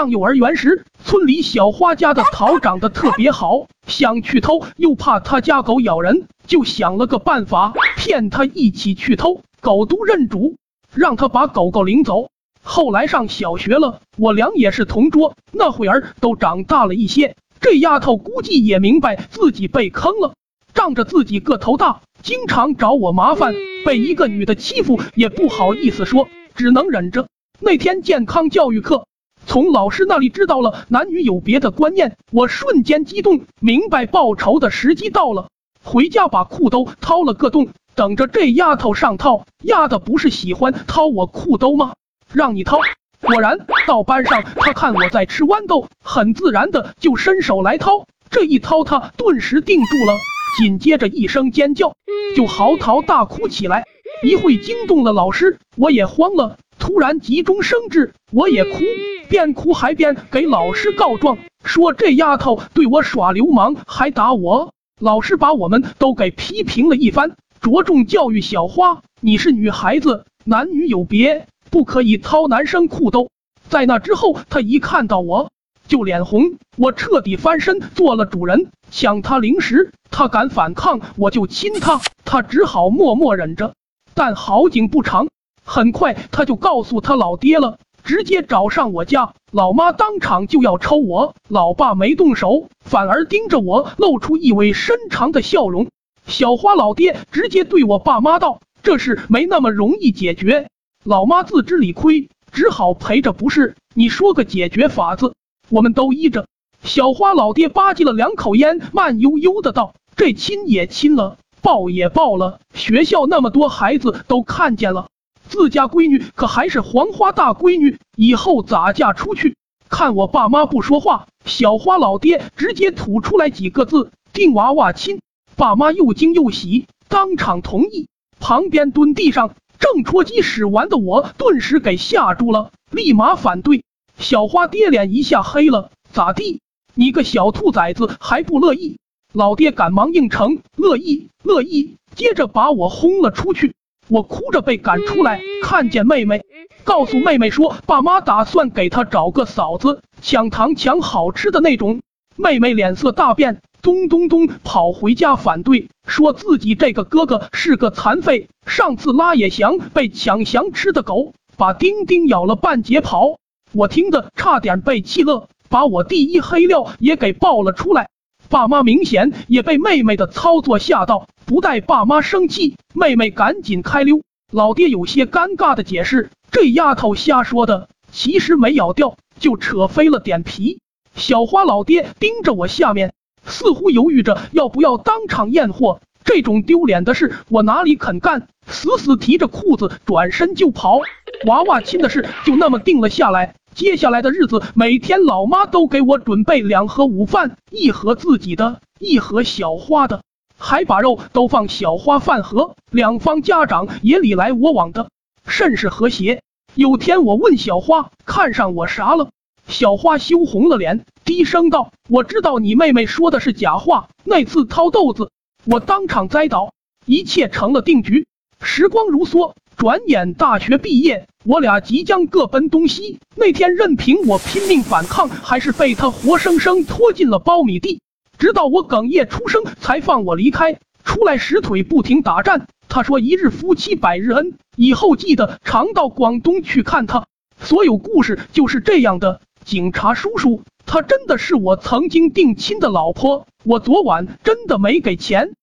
上幼儿园时，村里小花家的桃长得特别好，想去偷，又怕他家狗咬人，就想了个办法，骗他一起去偷。狗都认主，让他把狗狗领走。后来上小学了，我俩也是同桌，那会儿都长大了一些。这丫头估计也明白自己被坑了，仗着自己个头大，经常找我麻烦，被一个女的欺负也不好意思说，只能忍着。那天健康教育课，从老师那里知道了男女有别的观念，我瞬间激动，明白报仇的时机到了。回家把裤兜掏了个洞，等着这丫头上套。丫的不是喜欢掏我裤兜吗？让你掏。果然到班上，他看我在吃豌豆，很自然的就伸手来掏。这一掏，他顿时定住了，紧接着一声尖叫，就嚎啕大哭起来，一会惊动了老师，我也慌了。突然急中生智，我也哭，边哭还边给老师告状，说这丫头对我耍流氓，还打我。老师把我们都给批评了一番，着重教育小花：你是女孩子，男女有别，不可以掏男生裤兜。在那之后，他一看到我就脸红，我彻底翻身做了主人，抢他零食，他敢反抗，我就亲他，他只好默默忍着。但好景不长。很快，他就告诉他老爹了，直接找上我家，老妈当场就要抽我，老爸没动手，反而盯着我，露出意味深长的笑容。小花老爹直接对我爸妈道：“这事没那么容易解决。”老妈自知理亏，只好陪着不是。你说个解决法子，我们都依着。小花老爹吧唧了两口烟，慢悠悠的道：“这亲也亲了，抱也抱了，学校那么多孩子都看见了。”自家闺女可还是黄花大闺女，以后咋嫁出去？看我爸妈不说话，小花老爹直接吐出来几个字：定娃娃亲。爸妈又惊又喜，当场同意。旁边蹲地上正戳鸡屎玩的我，顿时给吓住了，立马反对。小花爹脸一下黑了，咋地？你个小兔崽子还不乐意？老爹赶忙应承，乐意，乐意。接着把我轰了出去。我哭着被赶出来，看见妹妹，告诉妹妹说，爸妈打算给她找个嫂子，抢糖抢好吃的那种。妹妹脸色大变，咚咚咚跑回家反对，说自己这个哥哥是个残废，上次拉野翔被抢翔吃的狗，把丁丁咬了半截跑。我听得差点被气乐，把我第一黑料也给爆了出来。爸妈明显也被妹妹的操作吓到，不待爸妈生气，妹妹赶紧开溜。老爹有些尴尬的解释：“这丫头瞎说的，其实没咬掉，就扯飞了点皮。”小花老爹盯着我下面，似乎犹豫着要不要当场验货。这种丢脸的事，我哪里肯干？死死提着裤子转身就跑。娃娃亲的事就那么定了下来。接下来的日子，每天老妈都给我准备两盒午饭，一盒自己的，一盒小花的，还把肉都放小花饭盒。两方家长也你来我往的，甚是和谐。有天我问小花看上我啥了，小花羞红了脸，低声道：“我知道你妹妹说的是假话。那次掏豆子，我当场栽倒，一切成了定局。”时光如梭。转眼大学毕业，我俩即将各奔东西。那天任凭我拼命反抗，还是被他活生生拖进了苞米地。直到我哽咽出声，才放我离开。出来时腿不停打颤。他说：“一日夫妻百日恩，以后记得常到广东去看他。”所有故事就是这样的。警察叔叔，她真的是我曾经定亲的老婆。我昨晚真的没给钱。